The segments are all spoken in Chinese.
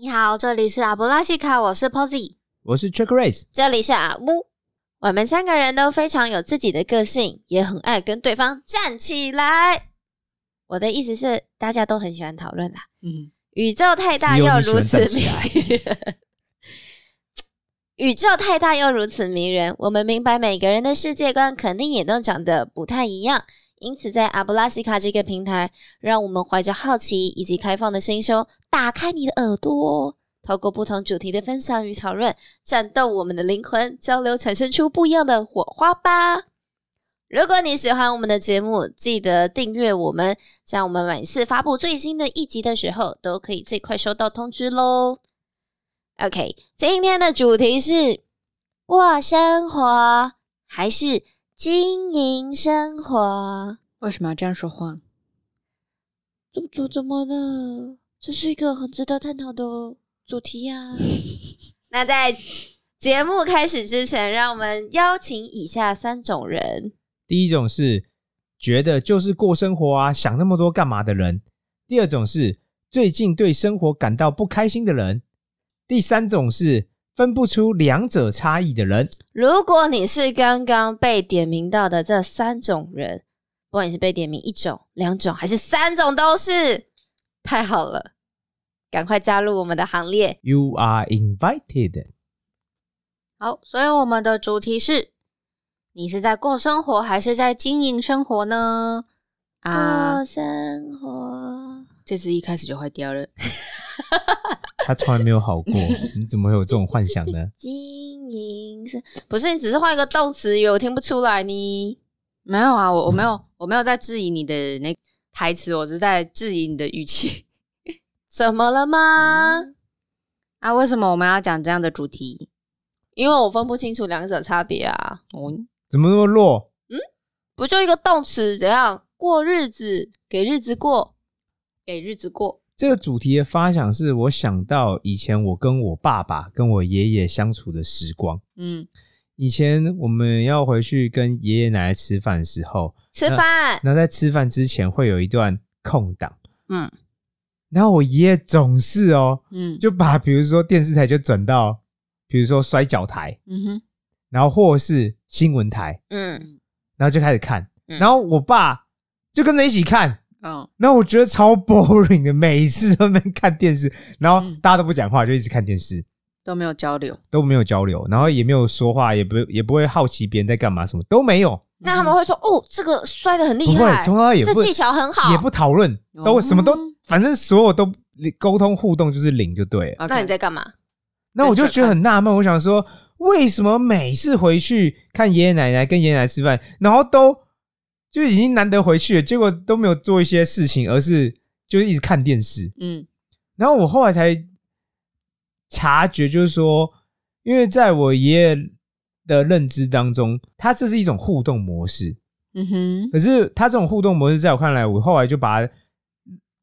你好，这里是阿布拉西卡，我是 Posy。我是 Chuck Race，这里是阿乌，我们三个人都非常有自己的个性，也很爱跟对方站起来。我的意思是，大家都很喜欢讨论啦。嗯，宇宙太大又如此迷人，宇宙太大又如此迷人。我们明白每个人的世界观肯定也都长得不太一样，因此在阿布拉西卡这个平台，让我们怀着好奇以及开放的心胸，打开你的耳朵，透过不同主题的分享与讨论，战斗我们的灵魂，交流产生出不一样的火花吧。如果你喜欢我们的节目，记得订阅我们，这样我们每次发布最新的一集的时候，都可以最快收到通知喽。OK，今天的主题是过生活还是经营生活？为什么要这样说话？怎怎怎么了？这是一个很值得探讨的主题呀、那在节目开始之前，让我们邀请以下三种人。第一种是觉得就是过生活啊，想那么多干嘛的人；第二种是最近对生活感到不开心的人；第三种是分不出两者差异的人。如果你是刚刚被点名到的这三种人，不管你是被点名一种、两种还是三种，都是太好了，赶快加入我们的行列。You are invited。好，所以我们的主题是：你是在过生活还是在经营生活呢？啊过，生活，这次一开始就坏掉了。他从来没有好过，你怎么会有这种幻想呢？经营是不是你只是换一个动词，有听不出来你？没有啊，我我没有我没有在质疑你的那台词，我是在质疑你的语气 怎么了吗？啊。为什么我们要讲这样的主题？因为我分不清楚两者差别啊，哦，怎么那么弱？嗯不就一个动词怎样过日子，给日子过，给日子过。这个主题的发想是我想到以前我跟我爸爸、跟我爷爷相处的时光。嗯，以前我们要回去跟爷爷奶奶吃饭的时候，吃饭，那在吃饭之前会有一段空档，嗯，然后我爷爷总是哦，嗯，就把比如说电视台就转到，比如说摔跤台，嗯哼，然后或是新闻台，嗯，然后就开始看，嗯。然后我爸就跟着一起看，嗯，那我觉得超 boring 的，每一次都在看电视，然后嗯大家都不讲话，就一直看电视，都没有交流。都没有交流，然后也没有说话，也不也不会好奇别人在干嘛，什么都没有，那他们会说哦，这个摔的很厉害，从头到尾也不这技巧很好，也不讨论，都哦什么都，反正所有都沟通互动就是零就对了。那你在干嘛？那我就觉得很纳闷，我想说，为什么每次回去看爷爷奶奶跟爷爷奶奶吃饭，然后都就已经难得回去了，结果都没有做一些事情，而是就是一直看电视。嗯然后我后来才察觉，就是说，因为在我爷爷的认知当中，他这是一种互动模式，嗯哼，可是他这种互动模式，在我看来，我后来就把它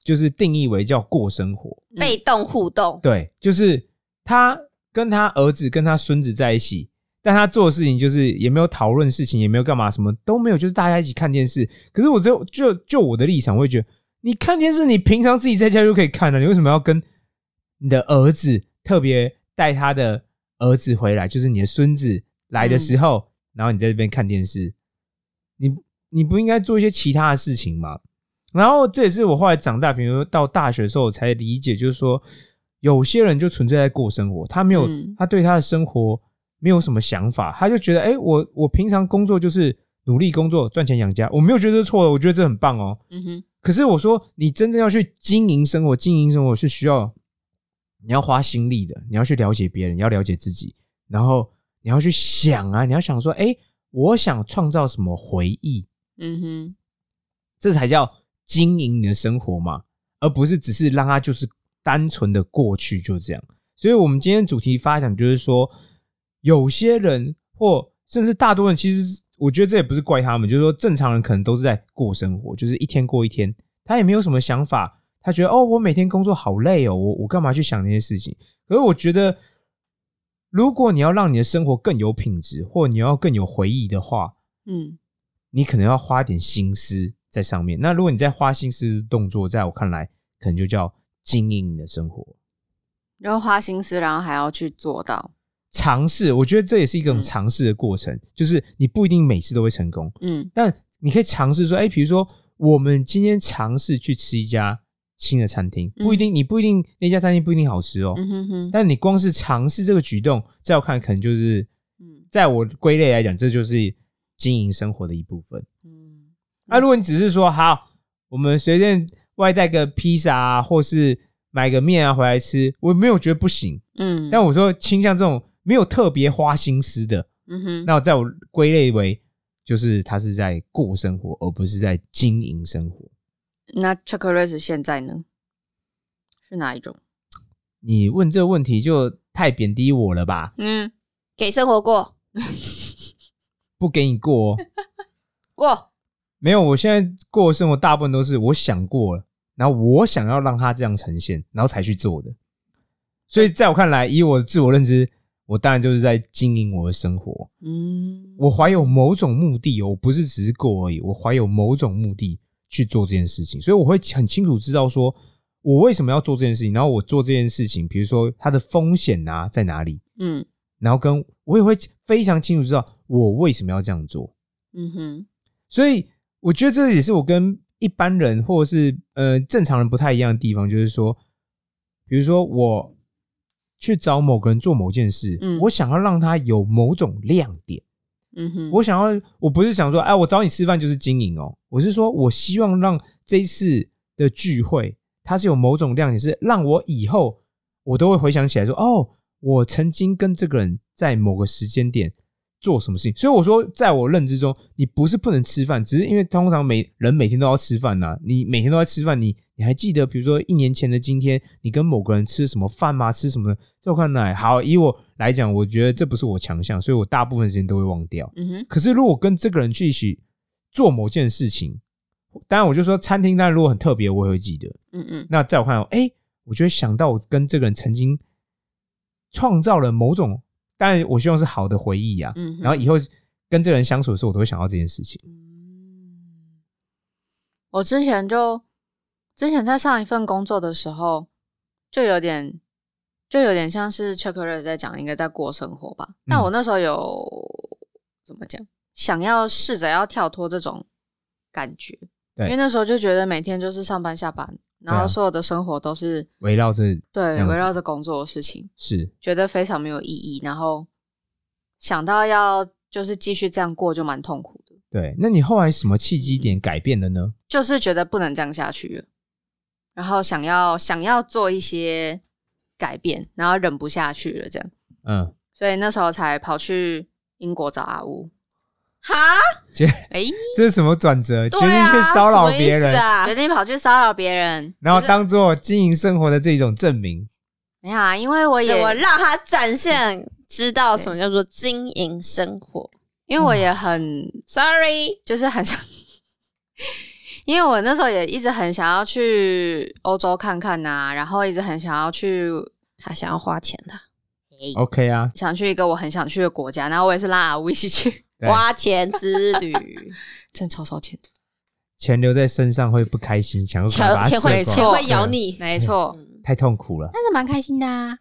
就是定义为叫过生活。嗯被动互动，对，就是他跟他儿子跟他孙子在一起，但他做的事情就是也没有讨论事情，也没有干嘛，什么都没有，就是大家一起看电视。可是我就就就我的立场，我会觉得，你看电视，你平常自己在家就可以看了，你为什么要跟你的儿子特别带他的儿子回来，就是你的孙子来的时候，然后你在这边看电视，你你不应该做一些其他的事情吗？然后这也是我后来长大，比如说到大学的时候，我才理解，就是说有些人就纯粹在过生活，他没有，嗯他对他的生活没有什么想法，他就觉得，哎、我我平常工作就是努力工作赚钱养家，我没有觉得这是错的，我觉得这很棒哦。嗯哼，可是我说，你真正要去经营生活，经营生活是需要你要花心力的，你要去了解别人，你要了解自己，然后你要去想啊，你要想说，哎、我想创造什么回忆，嗯哼，这才叫经营你的生活嘛，而不是只是让它就是单纯的过去就这样。所以，我们今天主题发展就是说，有些人或甚至大多人，其实我觉得这也不是怪他们，就是说正常人可能都是在过生活，就是一天过一天，他也没有什么想法，他觉得哦，我每天工作好累哦，我我干嘛去想那些事情？可是我觉得，如果你要让你的生活更有品质，或你要更有回忆的话，嗯你可能要花点心思在上面。那如果你在花心思的动作，在我看来，可能就叫经营你的生活。然后花心思，然后还要去做到。尝试，我觉得这也是一种嗯。尝试的过程，就是你不一定每次都会成功，嗯。但你可以尝试说，哎，比如说我们今天尝试去吃一家新的餐厅，不一定，你不一定那家餐厅不一定好吃哦，嗯哼哼，但你光是尝试这个举动，在我看来可能就是，嗯。在我归类来讲，这就是经营生活的一部分。嗯。那、如果你只是说好，我们随便外带个披萨啊，或是买个面啊回来吃，我没有觉得不行。嗯，但我说倾向这种没有特别花心思的，嗯哼，那我在我归类为就是他是在过生活，而不是在经营生活。那 Chocolate 现在呢是哪一种？你问这个问题就太贬低我了吧？嗯给生活过 不给你过、哦，过，没有。我现在过的生活大部分都是我想过了，然后我想要让它这样呈现，然后才去做的。所以在我看来，以我的自我认知，我当然就是在经营我的生活。嗯，我怀有某种目的哦，我不是只是过而已，我怀有某种目的去做这件事情，所以我会很清楚知道说我为什么要做这件事情，然后我做这件事情，比如说它的风险啊在哪里，嗯然后跟我也会非常清楚知道我为什么要这样做。嗯哼，所以我觉得这也是我跟一般人或者是呃正常人不太一样的地方，就是说，比如说我去找某个人做某件事，嗯。我想要让他有某种亮点。嗯哼，我想要，我不是想说，哎，我找你吃饭就是经营哦，我是说我希望让这一次的聚会，它是有某种亮点，是让我以后我都会回想起来说，哦，我曾经跟这个人在某个时间点做什么事情。所以我说，在我认知中，你不是不能吃饭，只是因为通常每人每天都要吃饭呐、你每天都在吃饭，你你还记得，比如说一年前的今天，你跟某个人吃什么饭吗？吃什么？在我看来，好，以我来讲，我觉得这不是我强项，所以我大部分时间都会忘掉。嗯哼，可是如果跟这个人去一起做某件事情，当然我就说餐厅，当然如果很特别，我也会记得。嗯嗯那在我看来，哎、我就会想到我跟这个人曾经创造了某种，当然我希望是好的回忆啊。嗯，然后以后跟这个人相处的时候，我都会想到这件事情。嗯，我之前就之前在上一份工作的时候，就有点就有点像是 Chocolate 在讲，应该在过生活吧。但我那时候有怎么讲，想要试着要跳脱这种感觉，对因为那时候就觉得每天就是上班下班，然后所有的生活都是围绕着对围绕着工作的事情，是觉得非常没有意义，然后想到要就是继续这样过，就蛮痛苦的。对。那你后来什么契机点改变了呢？就是觉得不能这样下去了，然后想要想要做一些改变，然后忍不下去了，这样，嗯，所以那时候才跑去英国找阿乌。哈，决哎、这是什么转折？决定啊，去骚扰什么意别人，思啊？决？定跑去骚扰别人。然后当做经营生活的这种证明。没有啊，因为我什也我让他展现知道什么叫做经营生活。因为我也很？Sorry，就是很想，因为我那时候也一直很想要去欧洲看看呐、然后一直很想要去他想要花钱的，OK 啊，想去一个我很想去的国家，然后我也是拉阿乌一起去，对花钱之旅，真超烧钱的。钱留在身上会不开心，想要钱把它钱会钱会咬你。没错，嗯太痛苦了。但是蛮开心的啊。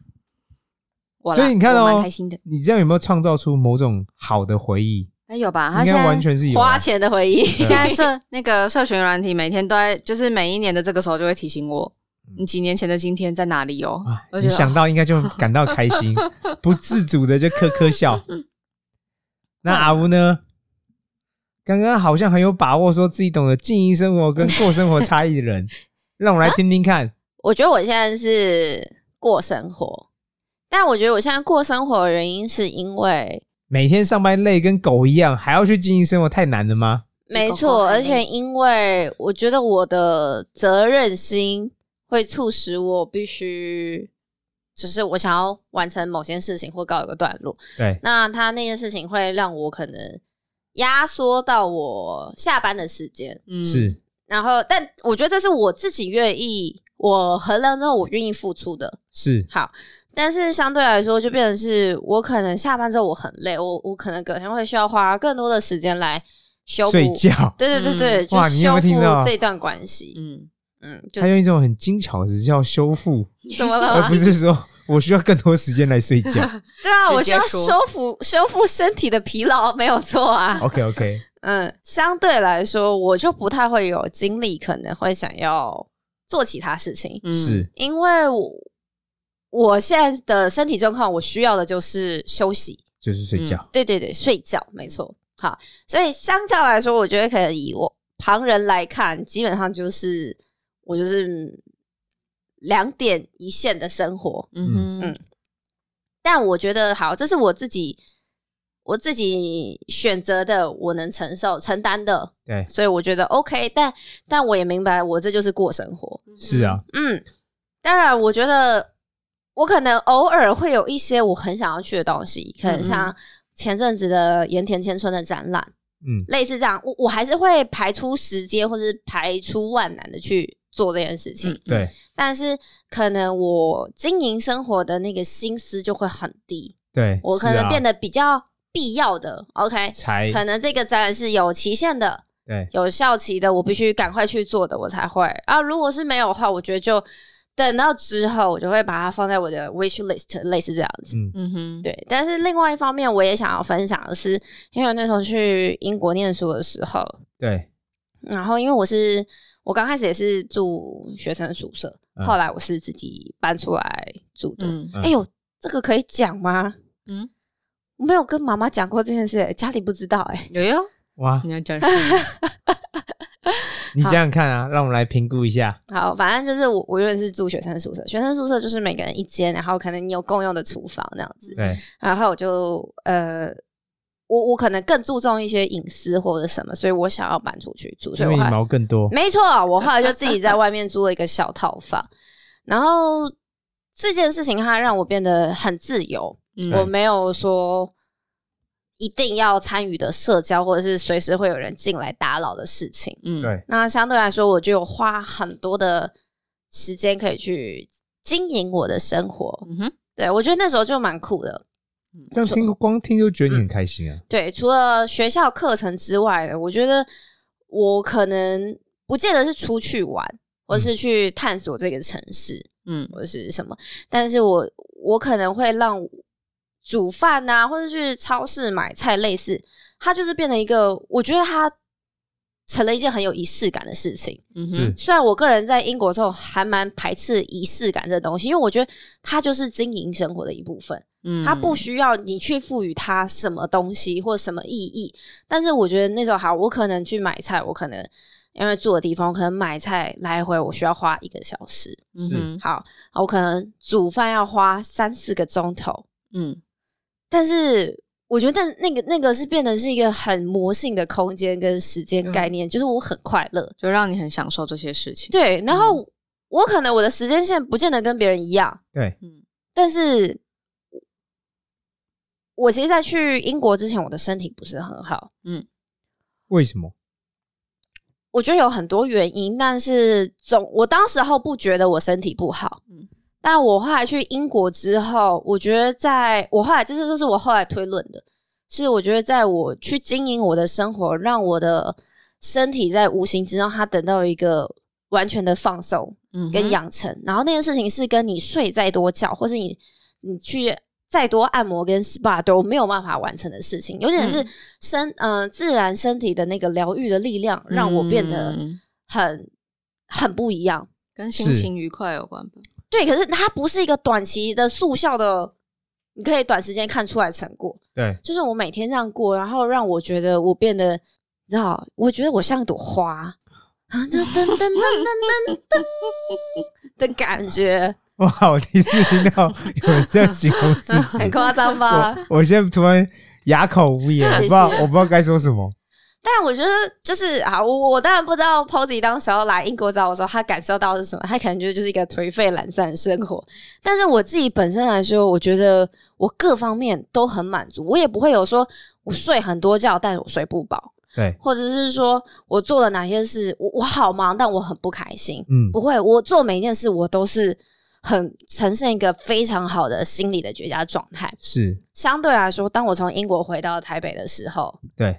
我啦所以你看我哦蛮开心的。你这样有没有创造出某种好的回忆？那有吧？他应该现在完全是有啊、花钱的回忆，现在社那个社群软体每天都在，就是每一年的这个时候就会提醒我，你几年前的今天在哪里哦？啊我觉得你想到应该就感到开心，不自主的就呵呵笑。那阿吴呢？刚刚好像很有把握，说自己懂得经营生活跟过生活差异的人，让我来听听看。我觉得我现在是过生活，但我觉得我现在过生活的原因是因为，每天上班累跟狗一样，还要去经营生活，太难了吗？没错，而且因为我觉得我的责任心会促使我必须，就是我想要完成某件事情或告一个段落，对，那他那件事情会让我可能压缩到我下班的时间，嗯是然后，但我觉得这是我自己愿意，我衡量之后我愿意付出的。是，好，但是相对来说，就变成是我可能下班之后我很累，我我可能隔天会需要花更多的时间来修复。睡觉。对对对对，就修复这段关系。嗯，嗯，就他用一种很精巧的词叫修复，怎么了而不？是说我需要更多时间来睡觉。对啊，我需要修复修复身体的疲劳，没有错啊。OK OK，嗯，相对来说，我就不太会有精力，可能会想要做其他事情，嗯是因为我我现在的身体状况，我需要的就是休息。就是睡觉。对对对，睡觉没错。好，所以相较来说，我觉得可以以我旁人来看，基本上就是我就是两点一线的生活。嗯哼。嗯。但我觉得好，这是我自己我自己选择的，我能承受承担的，对，所以我觉得 OK 但。但我也明白，我这就是过生活。是啊，嗯，当然，我觉得我可能偶尔会有一些我很想要去的东西，可能像前阵子的盐田千春的展览，嗯，类似这样，我我还是会排出时间或是排出万难的去做这件事情。嗯对，但是可能我经营生活的那个心思就会很低，对，我可能变得得比较必要的。OK，才可能这个展览是有期限的，对，有效期的，我必须赶快去做的，我才会啊。如果是没有的话，我觉得就等到之后，我就会把它放在我的 wish list，类似这样子。嗯嗯哼，对，但是另外一方面，我也想要分享的是，因为我那时候去英国念书的时候，对，然后因为我是我刚开始也是住学生宿舍，嗯后来我是自己搬出来住的。哎呦，这个可以讲吗？嗯，我没有跟妈妈讲过这件事，家里不知道哎、有哟，哇，你要讲什么？你想想看啊，让我们来评估一下。好，反正就是我，我原本是住学生宿舍，学生宿舍就是每个人一间，然后可能你有共用的厨房那样子。对，然后我就呃，我我可能更注重一些隐私或者什么，所以我想要搬出去住，所以我后来毛更多。没错，我后来就自己在外面租了一个小套房，然后这件事情它让我变得很自由，嗯我没有说一定要参与的社交，或者是随时会有人进来打扰的事情。嗯，对，那相对来说，我就有花很多的时间可以去经营我的生活。嗯哼，对我觉得那时候就蛮酷的。这样听光听就觉得你很开心啊。对，除了学校课程之外的，我觉得我可能不见得是出去玩，或是去探索这个城市，嗯或者是什么，但是我我可能会让煮饭啊，或者去超市买菜，类似，它就是变成一个，我觉得它成了一件很有仪式感的事情。嗯哼，虽然我个人在英国之后还蛮排斥仪式感这东西，因为我觉得它就是经营生活的一部分。嗯它不需要你去赋予它什么东西或什么意义。但是我觉得那时候好，我可能去买菜，我可能因为住的地方，我可能买菜来回我需要花一个小时。嗯，好，我可能煮饭要花三四个钟头，嗯但是。我觉得那个那个是变得是一个很魔性的空间跟时间概念，就是我很快乐，就让你很享受这些事情。对。然后我可能我的时间线不见得跟别人一样，对，嗯但是我其实，在去英国之前，我的身体不是很好。嗯为什么？我觉得有很多原因，但是总我当时候不觉得我身体不好，嗯嗯，但我后来去英国之后，我觉得在我后来这些都是我后来推论的，是我觉得在我去经营我的生活，让我的身体在无形之中，它得到一个完全的放松，嗯，跟养成，然后那件事情是跟你睡再多觉，或是你你去再多按摩跟 SPA 都没有办法完成的事情，有点是嗯身嗯、呃自然身体的那个疗愈的力量，让我变得嗯很很不一样。跟心情愉快有关吧？对，可是它不是一个短期的速效的，你可以短时间看出来成果。对，就是我每天这样过，然后让我觉得我变得，你知道，我觉得我像一朵花啊，就噔噔噔噔噔 噔的感觉，哇，我第一次听到有人这样形容自己很，夸张吧？我我现在突然哑口无言，我不知道我不知道该说什么。但我觉得就是啊，我我当然不知道 Posy 当时候来英国找我的时候，他感受到的是什么，他可能觉得就是一个颓废懒散的生活。但是我自己本身来说，我觉得我各方面都很满足，我也不会有说我睡很多觉，但我睡不饱，对，或者是说我做了哪些事，我我好忙，但我很不开心。嗯，不会，我做每一件事，我都是很呈现一个非常好的心理的绝佳状态。是，相对来说，当我从英国回到台北的时候，对，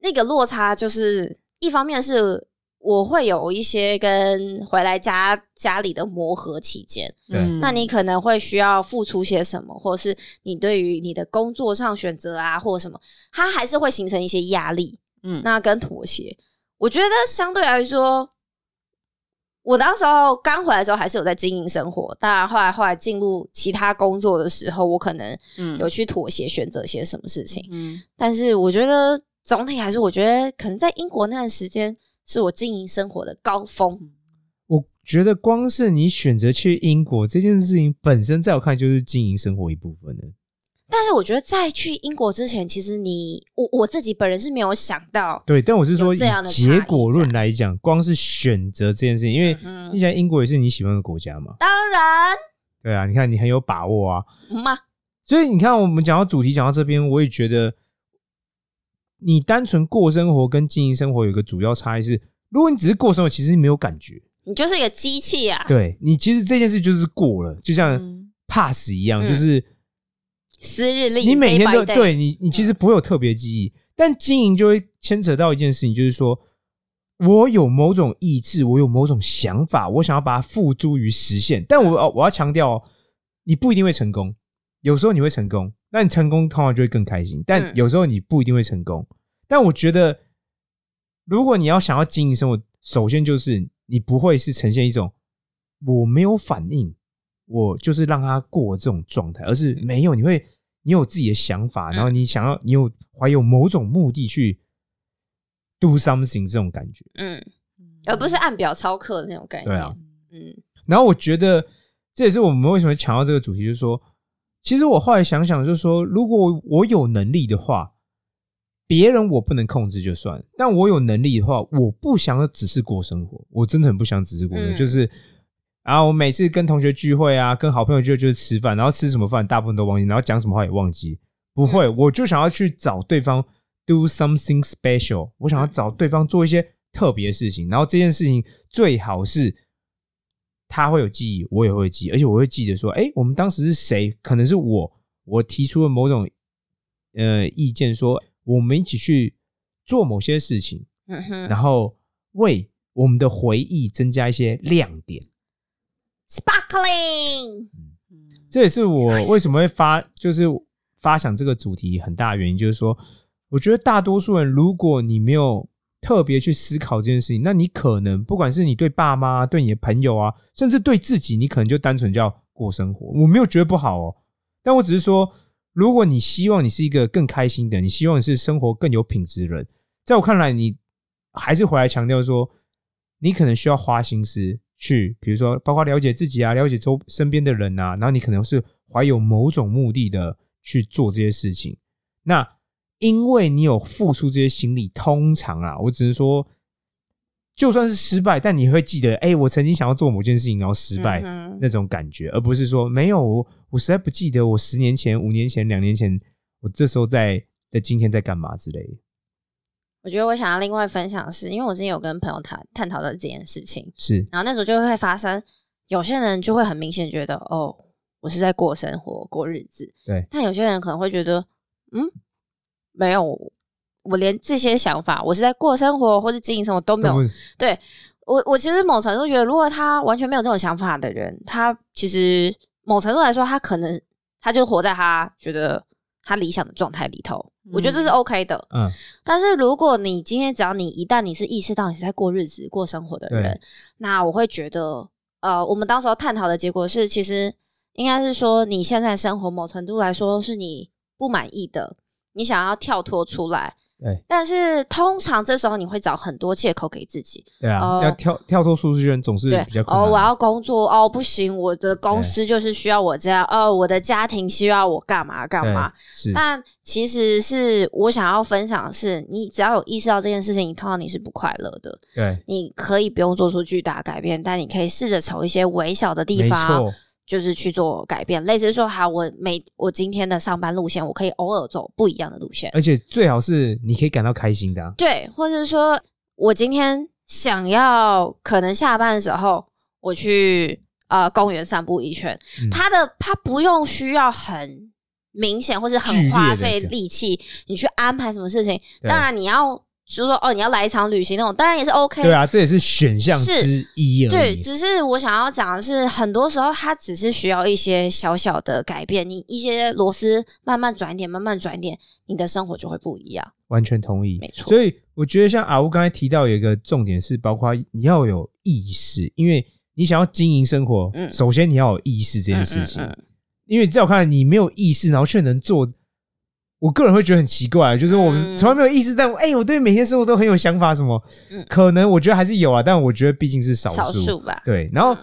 那个落差就是一方面是我会有一些跟回来家家里的磨合期间，对嗯那你可能会需要付出些什么，或者是你对于你的工作上选择啊，或什么，它还是会形成一些压力。嗯那跟妥协，我觉得相对来说，我当时候刚回来的时候还是有在经营生活，当然后来后来进入其他工作的时候，我可能嗯有去妥协，选择些什么事情。嗯但是我觉得总体还是，我觉得可能在英国那段时间是我经营生活的高峰。我觉得光是你选择去英国这件事情本身，在我看就是经营生活一部分的。但是我觉得在去英国之前，其实你我我自己本人是没有想到，对，但我是说以这样的结果论来讲，光是选择这件事情，因为你想英国也是你喜欢的国家嘛，当然。对啊，你看你很有把握啊，所以你看我们讲到主题讲到这边，我也觉得你单纯过生活跟经营生活有一个主要差异是，如果你只是过生活，其实你没有感觉，你就是一个机器啊，对你其实这件事就是过了，就像嗯。pass 一样，嗯。就是。私日历，你每天都对你，你其实不会有特别记忆，但经营就会牵扯到一件事情，就是说我有某种意志，我有某种想法，我想要把它付诸于实现。但我要我要强调哦，你不一定会成功，有时候你会成功，那你成功通常就会更开心，但嗯有时候你不一定会成功。但我觉得，如果你要想要经营生活，首先就是你不会是呈现一种我没有反应，我就是让他过这种状态，而是没有，你会你有自己的想法，然后你想要，你有怀有某种目的去 do something 这种感觉。嗯，而不是按表操课的那种感觉。对啊，嗯然后我觉得这也是我们为什么强调这个主题，就是说，其实我后来想想，就是说，如果我有能力的话，别人我不能控制就算，但我有能力的话，我不想只是过生活，我真的很不想只是过生活，嗯就是。然后我每次跟同学聚会啊，跟好朋友聚就是吃饭，然后吃什么饭大部分都忘记，然后讲什么话也忘记。不会，我就想要去找对方 do something special，我想要找对方做一些特别的事情，然后这件事情最好是他会有记忆，我也会记，而且我会记得说，哎，我们当时是谁？可能是我，我提出了某种呃意见，说我们一起去做某些事情，然后为我们的回忆增加一些亮点。，sparkling，这也是我为什么会发，就是发想这个主题很大的原因，就是说，我觉得大多数人，如果你没有特别去思考这件事情，那你可能不管是你对爸妈、对你的朋友啊，甚至对自己，你可能就单纯叫过生活。我没有觉得不好哦，但我只是说，如果你希望你是一个更开心的，你希望你是生活更有品质的人，在我看来，你还是回来强调说，你可能需要花心思去，比如说包括了解自己啊，了解周身边的人啊，然后你可能是怀有某种目的的去做这些事情。那因为你有付出这些心力，通常啊，我只能说，就算是失败，但你会记得，哎、我曾经想要做某件事情，然后失败、嗯那种感觉，而不是说没有我，我实在不记得我十年前、五年前、两年前，我这时候在的今天在干嘛之类的。我觉得我想要另外分享的是，因为我之前有跟朋友谈探讨到这件事情，是，然后那时候就会发生，有些人就会很明显觉得，哦，我是在过生活、过日子，对，但有些人可能会觉得，嗯，没有，我连这些想法，我是在过生活或是经营生活都没有对我我其实某程度觉得，如果他完全没有这种想法的人，他其实某程度来说，他可能他就活在他觉得他理想的状态里头。我觉得这是 OK 的。嗯，但是如果你今天只要你一旦你是意识到你是在过日子、过生活的人，那我会觉得，呃，我们当时候探讨的结果是，其实应该是说你现在生活某程度来说是你不满意的，你想要跳脱出来。对但是通常这时候你会找很多借口给自己，对啊，哦要跳跳脱舒适圈总是对比较困难哦，我要工作哦，不行，我的公司就是需要我这样，哦，我的家庭需要我干嘛干嘛。但其实是我想要分享的是，你只要有意识到这件事情，你通常你是不快乐的。对，你可以不用做出巨大改变，但你可以试着从一些微小的地方，错，就是去做改变。类似说，好，我每我今天的上班路线，我可以偶尔走不一样的路线。而且最好是你可以感到开心的啊、对，或者是说我今天想要可能下班的时候，我去呃公园散步一圈，嗯它的它不用需要很明显或者剧烈的很花费力气，你去安排什么事情。对当然你要就是说哦，你要来一场旅行那种，当然也是 OK。对啊，这也是选项之一而对，只是我想要讲的是，很多时候它只是需要一些小小的改变，你一些螺丝慢慢转一点，慢慢转一点，你的生活就会不一样。完全同意，没错所以我觉得像阿乌刚才提到有一个重点是，包括你要有意识，因为你想要经营生活，嗯首先你要有意识这件事情。嗯嗯因为在我看来，你没有意识，然后却能做，我个人会觉得很奇怪，就是我们嗯从来没有意识，但我哎、我对每天生活都很有想法，什么，嗯可能我觉得还是有啊，但我觉得毕竟是少少数，吧。对，然后嗯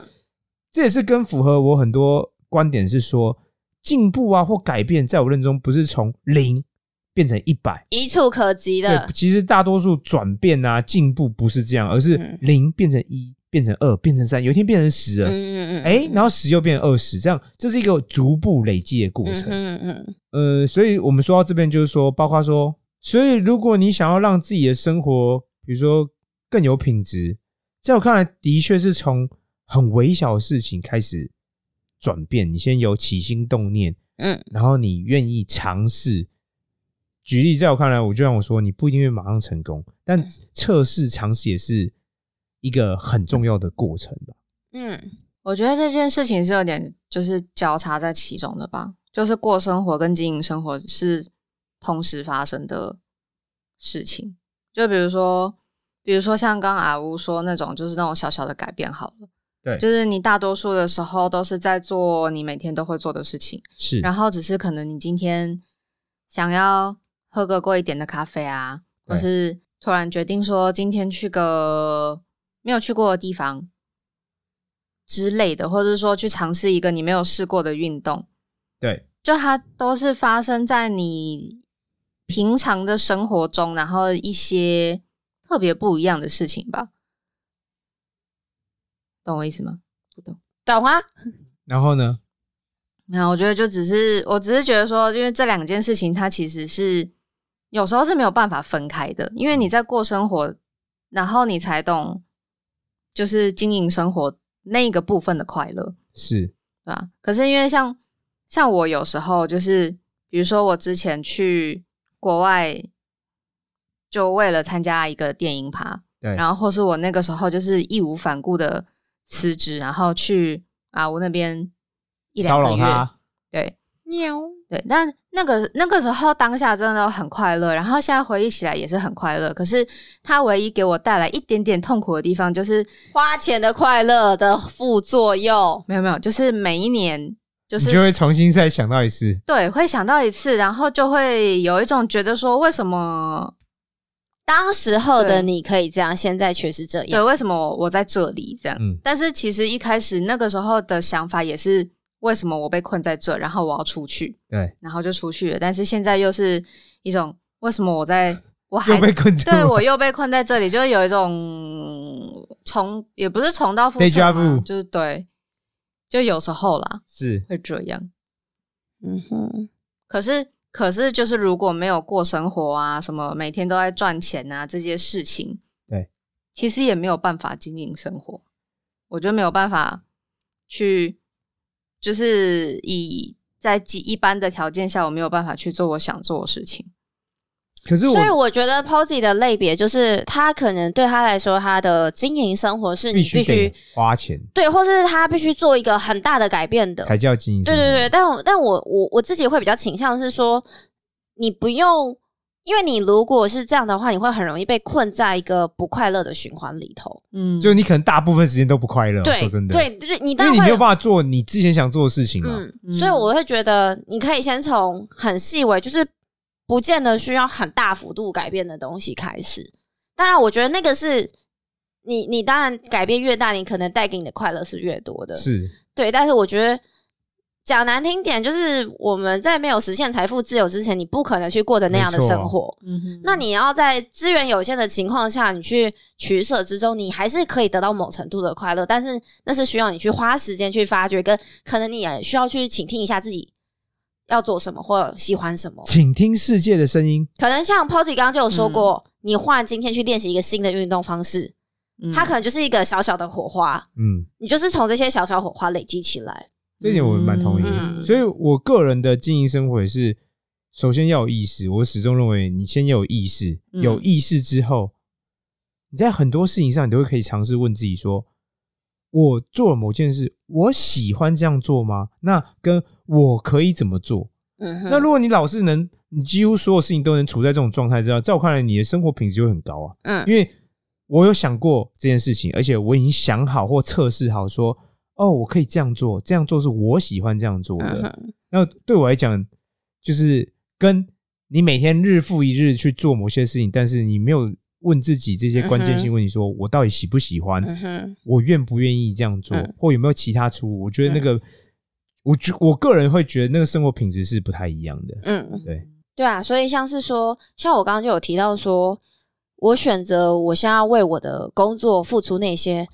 这也是跟符合我很多观点是说，进步啊或改变，在我认中不是从零变成一百。一触可及对的，，其实大多数转变啊、进步不是这样，而是嗯零变成一，变成二，变成三，有一天变成十了，嗯嗯嗯，哎、然后十又变成二十，这样这是一个逐步累积的过程。嗯嗯嗯呃，所以我们说到这边，就是说，包括说，所以如果你想要让自己的生活，比如说更有品质，在我看来，的确是从很微小的事情开始转变。你先有起心动念，嗯然后你愿意尝试。举例，在我看来，我就像我说，你不一定会马上成功，但测试尝试也是一个很重要的过程吧。嗯我觉得这件事情是有点就是交叉在其中的吧，就是过生活跟经营生活是同时发生的事情。就比如说，比如说像刚刚阿乌说那种，就是那种小小的改变好了，对，就是你大多数的时候都是在做你每天都会做的事情，是，然后只是可能你今天想要喝个贵一点的咖啡啊，或是突然决定说今天去个没有去过的地方之类的，或者是说去尝试一个你没有试过的运动，对，就它都是发生在你平常的生活中，然后一些特别不一样的事情吧。懂我意思吗？不懂。懂啊？然后呢？没有，我觉得就只是，我只是觉得说，因为这两件事情，它其实是有时候是没有办法分开的，因为你在过生活，然后你才懂，就是经营生活那个部分的快乐，是，对吧？可是因为像像我有时候就是，比如说我之前去国外，就为了参加一个电影趴，对，然后或是我那个时候就是义无反顾的辞职，然后去啊我那边一两骚个月，对喵。对，但那个那个时候当下真的很快乐，然后现在回忆起来也是很快乐。可是它唯一给我带来一点点痛苦的地方，就是花钱的快乐的副作用，没有没有，就是每一年就是你就会重新再想到一次。对会想到一次，然后就会有一种觉得说，为什么当时候的你可以这样，现在却是这样对。为什么我我在这里这样？嗯但是其实一开始那个时候的想法也是，为什么我被困在这，然后我要出去，对，然后就出去了。但是现在又是一种，为什么我在我还被困住了。对我又被困在这里，就是有一种重，也不是重蹈覆辙嘛就是对，就有时候啦是会这样。嗯哼，可是，可是就是如果没有过生活啊，什么每天都在赚钱啊这些事情，对，其实也没有办法经营生活。我觉得没有办法去，就是以在几一般的条件下，我没有办法去做我想做的事情。可是我所以我觉得 Posy 的类别就是他可能对他来说，他的经营生活是你必须得花钱对，或是他必须做一个很大的改变的。才叫经营。对对对，但我但我我我自己会比较倾向是说，你不用，因为你如果是这样的话，你会很容易被困在一个不快乐的循环里头。嗯，就你可能大部分时间都不快乐。对说真的，，对就是，你因当然会为你没有办法做你之前想做的事情嘛。嗯，嗯所以我会觉得你可以先从很细微，就是不见得需要很大幅度改变的东西开始。当然，我觉得那个是你你当然改变越大，你可能带给你的快乐是越多的。是，对，但是我觉得讲难听点，就是我们在没有实现财富自由之前，你不可能去过的那样的生活。嗯哼那你要在资源有限的情况下，你去取舍之中，你还是可以得到某程度的快乐，但是那是需要你去花时间去发掘，跟可能你也需要去倾听一下自己要做什么或喜欢什么。请听世界的声音。可能像 Posy 刚刚就有说过，你换今天去练习一个新的运动方式，嗯它可能就是一个小小的火花，嗯，你就是从这些小小火花累积起来。这一点我蛮同意。嗯所以我个人的经营生活也是，首先要有意识。我始终认为，你先要有意识，嗯有意识之后，你在很多事情上，你都会可以尝试问自己说：我做了某件事，我喜欢这样做吗？那跟我可以怎么做？嗯，那如果你老是能，你几乎所有事情都能处在这种状态之下，在我看来，你的生活品质就会很高啊。嗯因为我有想过这件事情，而且我已经想好或测试好说，哦，我可以这样做，这样做是我喜欢这样做的。嗯那对我来讲，就是跟你每天日复一日去做某些事情，但是你没有问自己这些关键性问题说，我到底喜不喜欢？嗯，我愿不愿意这样做，嗯或有没有其他出路？我觉得那个，我觉我个人会觉得那个生活品质是不太一样的。嗯，对，对啊，所以像是说，像我刚刚就有提到说，我选择我现在为我的工作付出那些，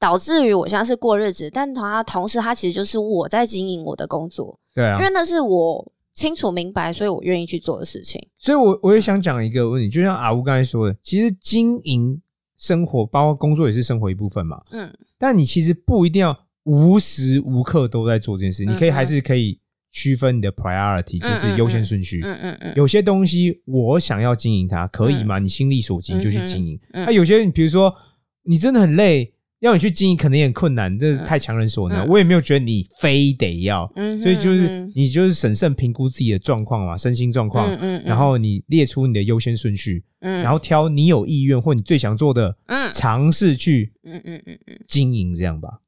导致于我现在是过日子，但他同时他其实就是我在经营我的工作，对啊因，为那是我清楚明白，所以我愿意去做的事情。所以我我也想讲一个问题，就像阿吴刚才说的，其实经营生活，包括工作也是生活一部分嘛。嗯但你其实不一定要无时无刻都在做这件事，你可以还是可以区分你的 priority，就是优先顺序。嗯嗯嗯，有些东西我想要经营它，可以吗？你心力所及就去经营。那有些你比如说你真的很累，要你去经营可能也很困难，这是太强人所难。嗯我也没有觉得你非得要，嗯所以就是嗯你就是审慎评估自己的状况嘛，身心状况，嗯嗯嗯然后你列出你的优先顺序，嗯然后挑你有意愿或你最想做的，嗯尝试去嗯嗯嗯嗯，经营，这样吧。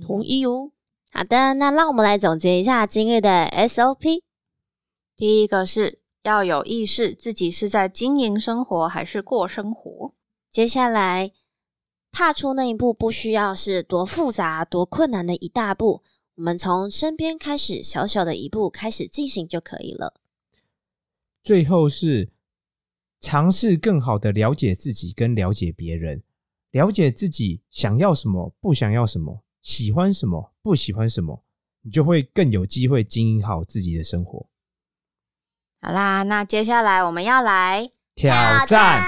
同意哦。好的，那让我们来总结一下今日的 SOP。第一个是要有意识，自己是在经营生活还是过生活。接下来，踏出那一步不需要是多复杂、多困难的一大步，我们从身边开始，小小的一步开始进行就可以了。最后是尝试更好的了解自己跟了解别人，了解自己想要什么，不想要什么，喜欢什么，不喜欢什么，你就会更有机会经营好自己的生活。好啦，那接下来我们要来挑战，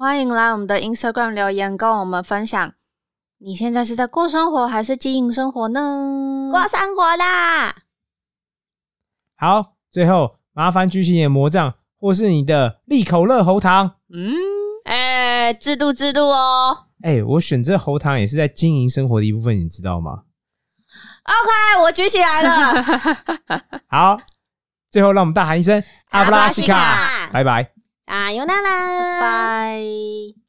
欢迎来我们的 Instagram 留言，跟我们分享你现在是在过生活还是经营生活呢？过生活啦！好，最后麻烦举起你的魔杖，或是你的利口乐喉糖。嗯，哎、制度制度哦。哎、我选这喉糖也是在经营生活的一部分，你知道吗？OK，我举起来了。好，最后让我们大喊一声阿布拉西阿布拉西卡，拜拜拜。啊，尤娜啦，拜。